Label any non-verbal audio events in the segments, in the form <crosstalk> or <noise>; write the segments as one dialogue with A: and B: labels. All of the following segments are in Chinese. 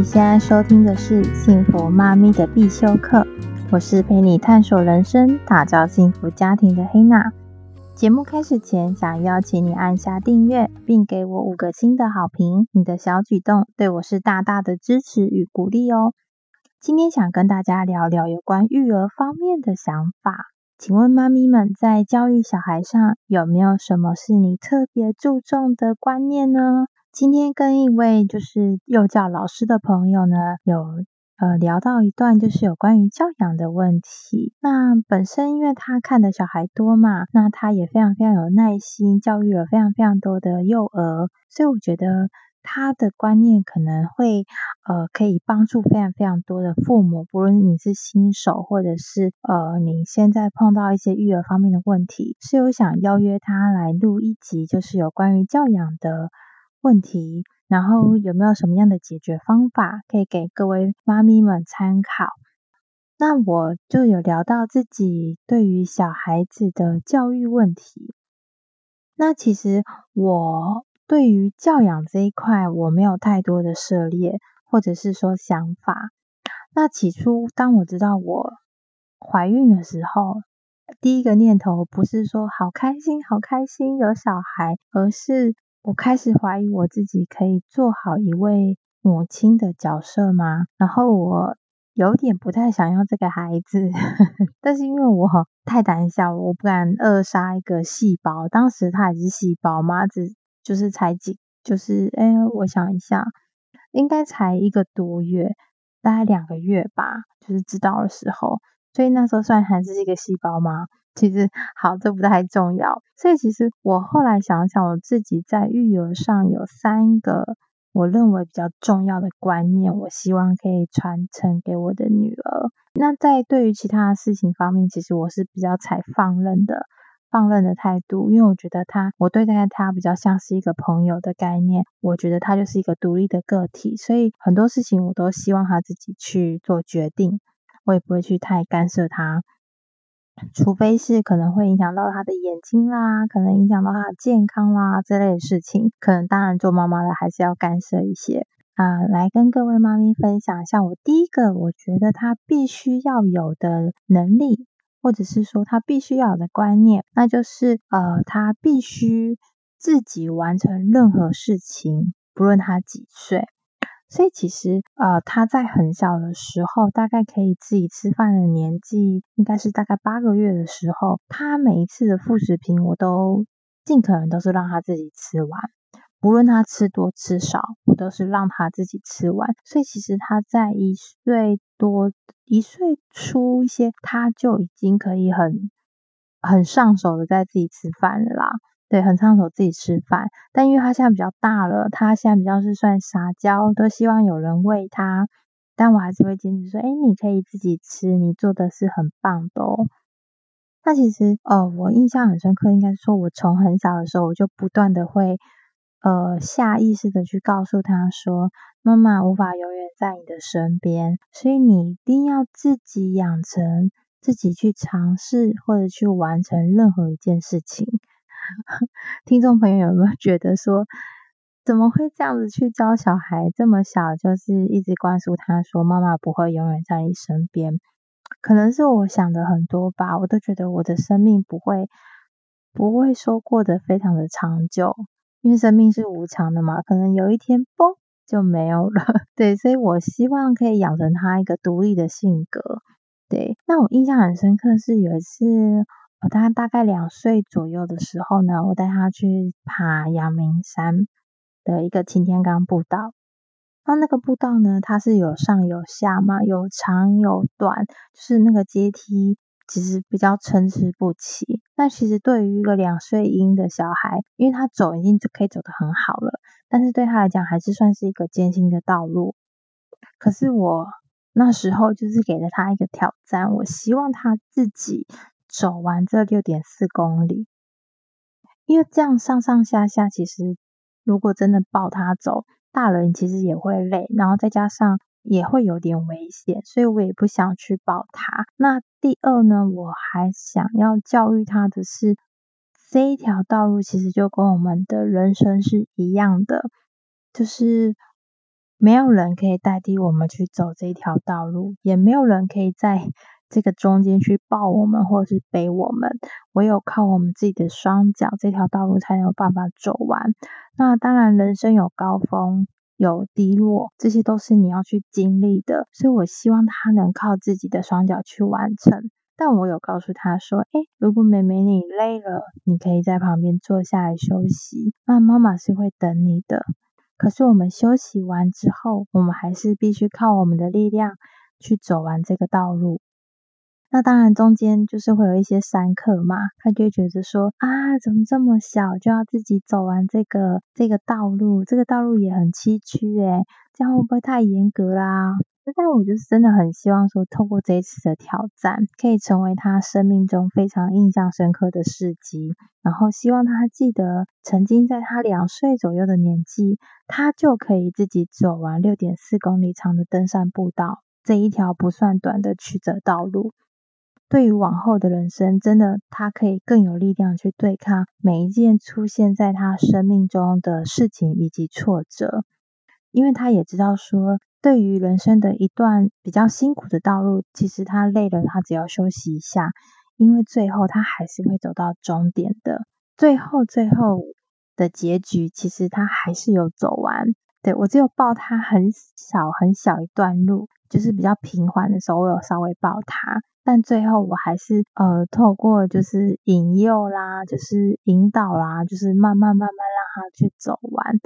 A: 你现在收听的是《幸福妈咪的必修课》，我是陪你探索人生、打造幸福家庭的黑娜。节目开始前，想邀请你按下订阅，并给我五个星的好评。你的小举动对我是大大的支持与鼓励哦。今天想跟大家聊聊有关育儿方面的想法。请问妈咪们在教育小孩上有没有什么是你特别注重的观念呢？今天跟一位就是幼教老师的朋友呢，有呃聊到一段就是有关于教养的问题。那本身因为他看的小孩多嘛，那他也非常非常有耐心，教育了非常非常多的幼儿，所以我觉得。他的观念可能会，呃，可以帮助非常非常多的父母，不论你是新手，或者是呃，你现在碰到一些育儿方面的问题，是有想邀约他来录一集，就是有关于教养的问题，然后有没有什么样的解决方法可以给各位妈咪们参考？那我就有聊到自己对于小孩子的教育问题，那其实我。对于教养这一块，我没有太多的涉猎，或者是说想法。那起初，当我知道我怀孕的时候，第一个念头不是说好开心、好开心有小孩，而是我开始怀疑我自己可以做好一位母亲的角色吗？然后我有点不太想要这个孩子，<laughs> 但是因为我太胆小，我不敢扼杀一个细胞。当时他也是细胞嘛，只。就是才几，就是哎，我想一下，应该才一个多月，大概两个月吧，就是知道的时候，所以那时候算还是一个细胞吗？其实好，这不太重要。所以其实我后来想想，我自己在育儿上有三个我认为比较重要的观念，我希望可以传承给我的女儿。那在对于其他事情方面，其实我是比较采放任的。放任的态度，因为我觉得他，我对待他比较像是一个朋友的概念。我觉得他就是一个独立的个体，所以很多事情我都希望他自己去做决定，我也不会去太干涉他。除非是可能会影响到他的眼睛啦，可能影响到他的健康啦这类的事情，可能当然做妈妈的还是要干涉一些啊。来跟各位妈咪分享一下，我第一个我觉得他必须要有的能力。或者是说他必须要有的观念，那就是呃，他必须自己完成任何事情，不论他几岁。所以其实呃，他在很小的时候，大概可以自己吃饭的年纪，应该是大概八个月的时候，他每一次的副食品，我都尽可能都是让他自己吃完。不论他吃多吃少，我都是让他自己吃完。所以其实他在一岁多、一岁初一些，他就已经可以很很上手的在自己吃饭了啦。对，很上手自己吃饭。但因为他现在比较大了，他现在比较是算撒娇，都希望有人喂他。但我还是会坚持说，诶，你可以自己吃，你做的是很棒的哦。那其实，哦，我印象很深刻，应该是说我从很小的时候，我就不断的会。呃，下意识的去告诉他说，妈妈无法永远在你的身边，所以你一定要自己养成，自己去尝试或者去完成任何一件事情。<laughs> 听众朋友有没有觉得说，怎么会这样子去教小孩？这么小就是一直灌输他说，妈妈不会永远在你身边。可能是我想的很多吧，我都觉得我的生命不会，不会说过得非常的长久。因为生命是无常的嘛，可能有一天嘣就没有了。<laughs> 对，所以我希望可以养成他一个独立的性格。对，那我印象很深刻是有一次，我他大概两岁左右的时候呢，我带他去爬阳明山的一个擎天岗步道。那那个步道呢，它是有上有下嘛，有长有短，就是那个阶梯。其实比较参差不齐。那其实对于一个两岁婴的小孩，因为他走已经就可以走得很好了，但是对他来讲还是算是一个艰辛的道路。可是我那时候就是给了他一个挑战，我希望他自己走完这六点四公里，因为这样上上下下，其实如果真的抱他走，大人其实也会累，然后再加上。也会有点危险，所以我也不想去抱他。那第二呢，我还想要教育他的是，这一条道路其实就跟我们的人生是一样的，就是没有人可以代替我们去走这条道路，也没有人可以在这个中间去抱我们或者是背我们，唯有靠我们自己的双脚，这条道路才有办法走完。那当然，人生有高峰，有低落，这些都是你要去经历的。所以我希望他能靠自己的双脚去完成。但我有告诉他说，诶，如果妹妹你累了，你可以在旁边坐下来休息，那妈妈是会等你的。可是我们休息完之后，我们还是必须靠我们的力量去走完这个道路。那当然，中间就是会有一些山客嘛，他就觉得说啊，怎么这么小就要自己走完这个这个道路？这个道路也很崎岖诶，这样会不会太严格啦？但我就是真的很希望说，透过这一次的挑战，可以成为他生命中非常印象深刻的事迹。然后希望他记得，曾经在他两岁左右的年纪，他就可以自己走完六点四公里长的登山步道，这一条不算短的曲折道路。对于往后的人生，真的他可以更有力量去对抗每一件出现在他生命中的事情以及挫折，因为他也知道说，对于人生的一段比较辛苦的道路，其实他累了，他只要休息一下，因为最后他还是会走到终点的。最后最后的结局，其实他还是有走完。对，我只有抱他很小很小一段路，就是比较平缓的时候，我有稍微抱他。但最后我还是呃透过就是引诱啦，就是引导啦，就是慢慢慢慢让他去走完。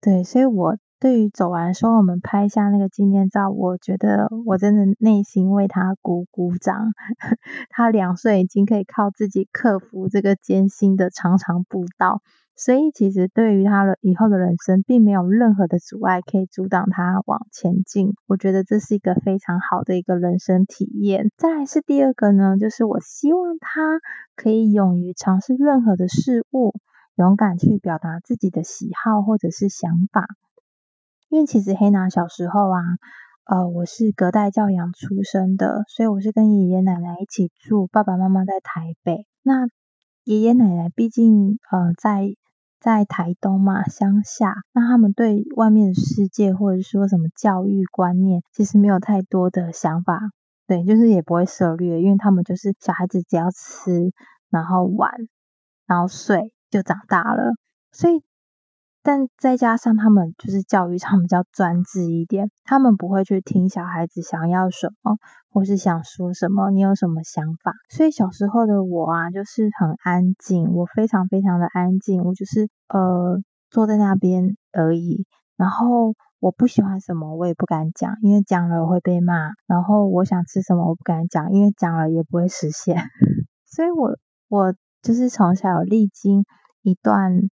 A: 对，所以我对于走完的时候，我们拍下那个纪念照，我觉得我真的内心为他鼓鼓掌。<laughs> 他两岁已经可以靠自己克服这个艰辛的长长步道。所以其实对于他的以后的人生，并没有任何的阻碍可以阻挡他往前进。我觉得这是一个非常好的一个人生体验。再来是第二个呢，就是我希望他可以勇于尝试任何的事物，勇敢去表达自己的喜好或者是想法。因为其实黑娜小时候啊，呃，我是隔代教养出生的，所以我是跟爷爷奶奶一起住，爸爸妈妈在台北。那爷爷奶奶毕竟呃在。在台东嘛，乡下，那他们对外面的世界或者说什么教育观念，其实没有太多的想法，对，就是也不会涉猎，因为他们就是小孩子只要吃，然后玩，然后睡就长大了，所以。但再加上他们就是教育上比较专制一点，他们不会去听小孩子想要什么，或是想说什么，你有什么想法？所以小时候的我啊，就是很安静，我非常非常的安静，我就是呃坐在那边而已。然后我不喜欢什么，我也不敢讲，因为讲了会被骂。然后我想吃什么，我不敢讲，因为讲了也不会实现。<laughs> 所以我我就是从小历经一段。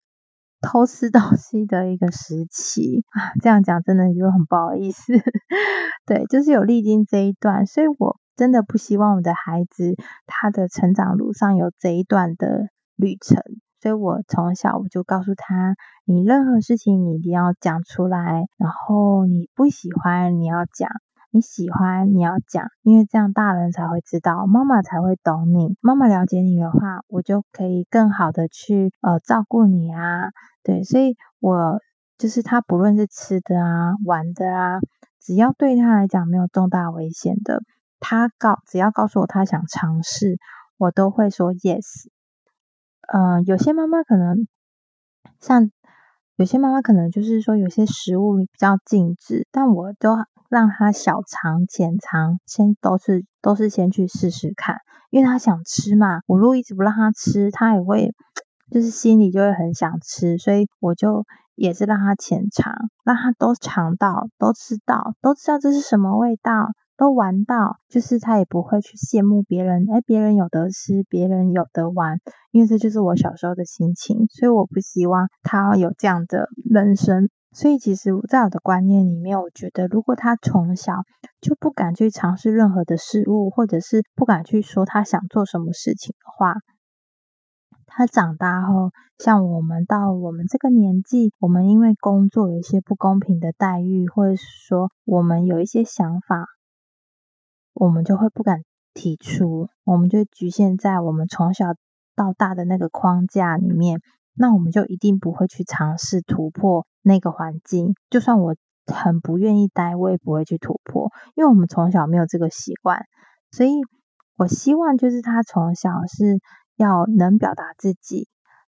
A: 偷吃东西的一个时期啊，这样讲真的就很不好意思。<laughs> 对，就是有历经这一段，所以我真的不希望我的孩子他的成长路上有这一段的旅程。所以我从小我就告诉他，你任何事情你一定要讲出来，然后你不喜欢你要讲。你喜欢你要讲，因为这样大人才会知道，妈妈才会懂你。妈妈了解你的话，我就可以更好的去呃照顾你啊。对，所以我就是他，不论是吃的啊、玩的啊，只要对他来讲没有重大危险的，他告只要告诉我他想尝试，我都会说 yes。嗯、有些妈妈可能像有些妈妈可能就是说有些食物比较禁止，但我都。让他小尝浅尝，先都是都是先去试试看，因为他想吃嘛。我如果一直不让他吃，他也会就是心里就会很想吃，所以我就也是让他浅尝，让他都尝到，都吃到，都知道这是什么味道，都玩到，就是他也不会去羡慕别人，诶，别人有得吃，别人有得玩，因为这就是我小时候的心情，所以我不希望他有这样的人生。所以，其实在我的观念里面，我觉得如果他从小就不敢去尝试任何的事物，或者是不敢去说他想做什么事情的话，他长大后，像我们到我们这个年纪，我们因为工作有一些不公平的待遇，或者是说我们有一些想法，我们就会不敢提出，我们就局限在我们从小到大的那个框架里面。那我们就一定不会去尝试突破那个环境，就算我很不愿意待，我也不会去突破，因为我们从小没有这个习惯，所以我希望就是他从小是要能表达自己。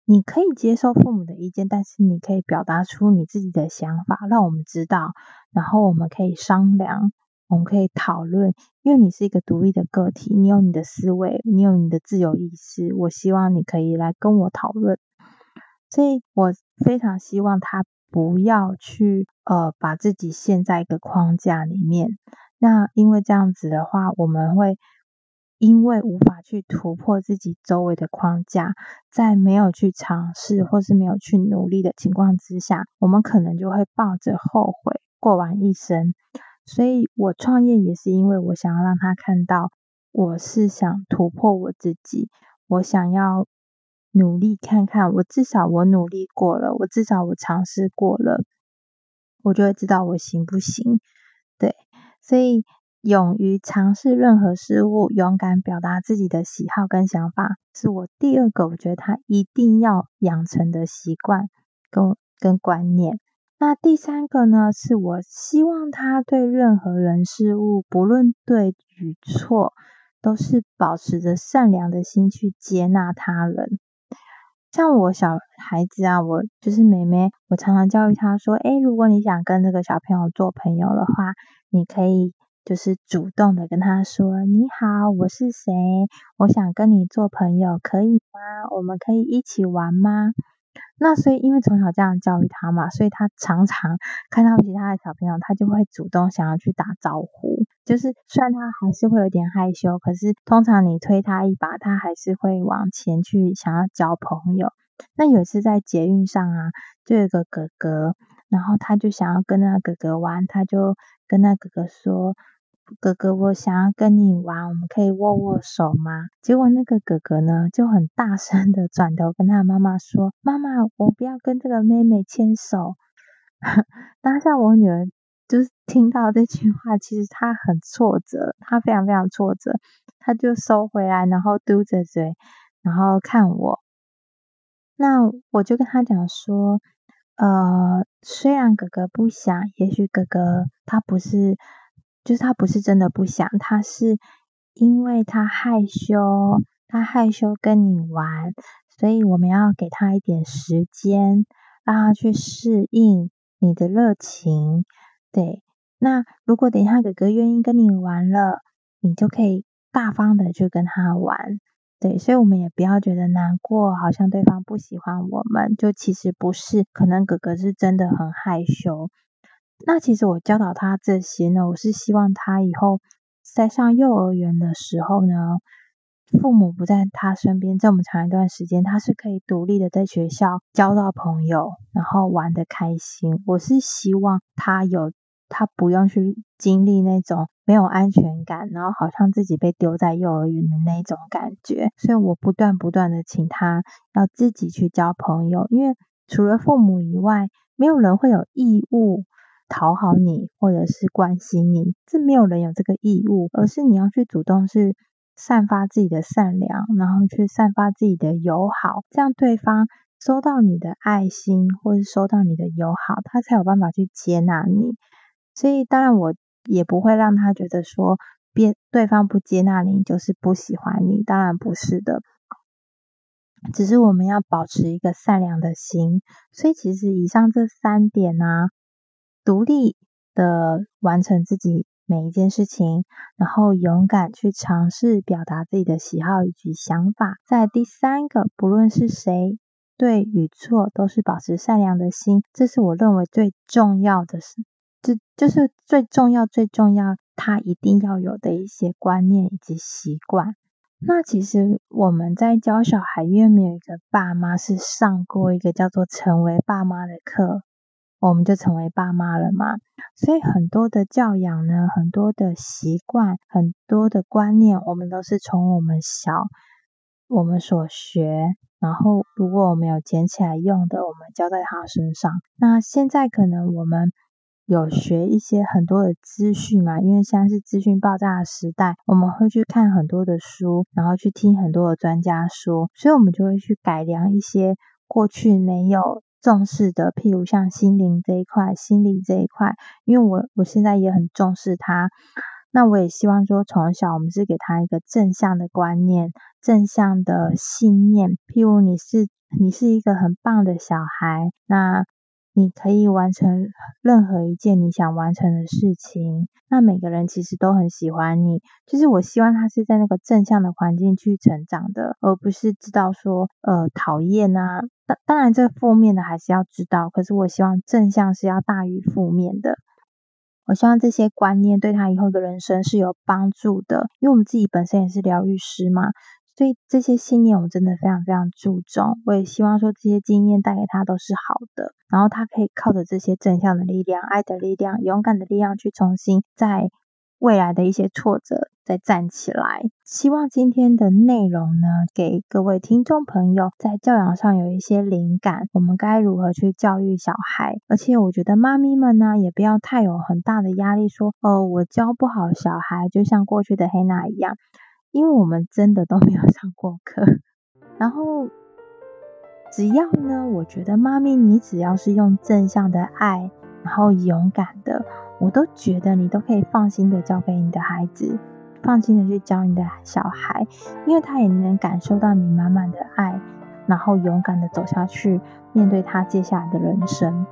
A: 你可以接受父母的意见，但是你可以表达出你自己的想法，让我们知道，然后我们可以商量，我们可以讨论。因为你是一个独立的个体，你有你的思维，你有你的自由意识。我希望你可以来跟我讨论，所以我非常希望他不要去呃把自己陷在一个框架里面。那因为这样子的话，我们会。因为无法去突破自己周围的框架，在没有去尝试或是没有去努力的情况之下，我们可能就会抱着后悔过完一生。所以我创业也是因为我想要让他看到，我是想突破我自己，我想要努力看看，我至少我努力过了，我至少我尝试过了，我就会知道我行不行。对，所以。勇于尝试任何事物，勇敢表达自己的喜好跟想法，是我第二个我觉得他一定要养成的习惯跟跟观念。那第三个呢，是我希望他对任何人事物，不论对与错，都是保持着善良的心去接纳他人。像我小孩子啊，我就是妹妹，我常常教育他说：“诶，如果你想跟这个小朋友做朋友的话，你可以。”就是主动的跟他说：“你好，我是谁？我想跟你做朋友，可以吗？我们可以一起玩吗？”那所以，因为从小这样教育他嘛，所以他常常看到其他的小朋友，他就会主动想要去打招呼。就是虽然他还是会有点害羞，可是通常你推他一把，他还是会往前去想要交朋友。那有一次在捷运上啊，就有个哥哥，然后他就想要跟那个哥哥玩，他就跟那哥哥说。哥哥，我想要跟你玩，我们可以握握手吗？结果那个哥哥呢，就很大声的转头跟他妈妈说：“妈妈，我不要跟这个妹妹牵手。” <laughs> 当下我女儿就是听到这句话，其实他很挫折，他非常非常挫折，他就收回来，然后嘟着嘴，然后看我。那我就跟他讲说：“呃，虽然哥哥不想，也许哥哥他不是。”就是他不是真的不想，他是因为他害羞，他害羞跟你玩，所以我们要给他一点时间，让他去适应你的热情。对，那如果等一下哥哥愿意跟你玩了，你就可以大方的去跟他玩。对，所以我们也不要觉得难过，好像对方不喜欢我们，就其实不是，可能哥哥是真的很害羞。那其实我教导他这些呢，我是希望他以后在上幼儿园的时候呢，父母不在他身边这么长一段时间，他是可以独立的在学校交到朋友，然后玩得开心。我是希望他有，他不用去经历那种没有安全感，然后好像自己被丢在幼儿园的那种感觉。所以我不断不断的请他要自己去交朋友，因为除了父母以外，没有人会有义务。讨好你，或者是关心你，这没有人有这个义务，而是你要去主动去散发自己的善良，然后去散发自己的友好，这样对方收到你的爱心，或是收到你的友好，他才有办法去接纳你。所以，当然我也不会让他觉得说，别对方不接纳你就是不喜欢你，当然不是的，只是我们要保持一个善良的心。所以，其实以上这三点呢、啊。独立的完成自己每一件事情，然后勇敢去尝试表达自己的喜好以及想法。在第三个，不论是谁，对与错，都是保持善良的心。这是我认为最重要的事，这就，是最重要、最重要，他一定要有的一些观念以及习惯。那其实我们在教小孩，因为没有一个爸妈是上过一个叫做“成为爸妈”的课。我们就成为爸妈了嘛，所以很多的教养呢，很多的习惯，很多的观念，我们都是从我们小我们所学，然后如果我们有捡起来用的，我们教在他身上。那现在可能我们有学一些很多的资讯嘛，因为现在是资讯爆炸的时代，我们会去看很多的书，然后去听很多的专家说，所以我们就会去改良一些过去没有。重视的，譬如像心灵这一块、心理这一块，因为我我现在也很重视他。那我也希望说，从小我们是给他一个正向的观念、正向的信念。譬如你是你是一个很棒的小孩，那你可以完成任何一件你想完成的事情。那每个人其实都很喜欢你，就是我希望他是在那个正向的环境去成长的，而不是知道说呃讨厌啊。当当然，这负面的还是要知道，可是我希望正向是要大于负面的。我希望这些观念对他以后的人生是有帮助的，因为我们自己本身也是疗愈师嘛，所以这些信念我真的非常非常注重。我也希望说这些经验带给他都是好的，然后他可以靠着这些正向的力量、爱的力量、勇敢的力量去重新在。未来的一些挫折，再站起来。希望今天的内容呢，给各位听众朋友在教养上有一些灵感。我们该如何去教育小孩？而且我觉得妈咪们呢，也不要太有很大的压力，说哦，我教不好小孩，就像过去的黑娜一样。因为我们真的都没有 <laughs> 上过课。然后，只要呢，我觉得妈咪，你只要是用正向的爱，然后勇敢的。我都觉得你都可以放心的交给你的孩子，放心的去教你的小孩，因为他也能感受到你满满的爱，然后勇敢的走下去，面对他接下来的人生。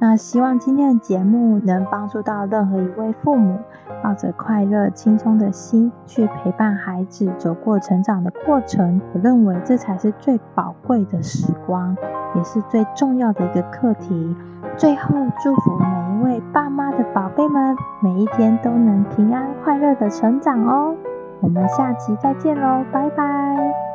A: 那希望今天的节目能帮助到任何一位父母，抱着快乐、轻松的心去陪伴孩子走过成长的过程。我认为这才是最宝贵的时光，也是最重要的一个课题。最后，祝福每一位爸妈的宝贝们，每一天都能平安快乐的成长哦。我们下期再见喽，拜拜。